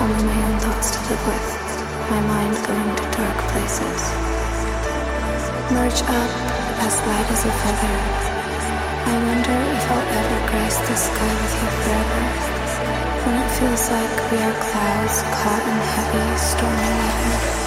only my own thoughts to live with. My mind going to dark places. Merge up, as light as a feather. I wonder if I'll ever grace the sky with you forever. When it feels like we are clouds caught in heavy, stormy weather.